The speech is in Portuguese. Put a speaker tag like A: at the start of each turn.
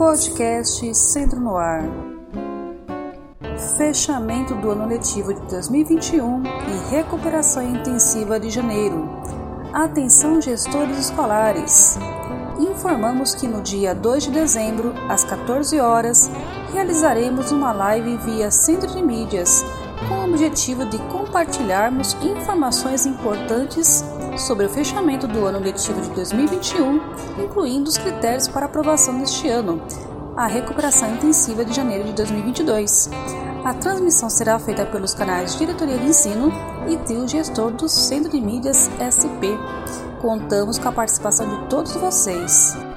A: Podcast Centro no Ar. Fechamento do ano letivo de 2021 e recuperação intensiva de janeiro. Atenção, gestores escolares! Informamos que no dia 2 de dezembro, às 14 horas, realizaremos uma live via Centro de Mídias com o objetivo de compartilharmos informações importantes sobre o fechamento do ano letivo de 2021, incluindo os critérios para aprovação deste ano, a recuperação intensiva de janeiro de 2022. A transmissão será feita pelos canais Diretoria de Ensino e Trio Gestor do Centro de Mídias SP. Contamos com a participação de todos vocês.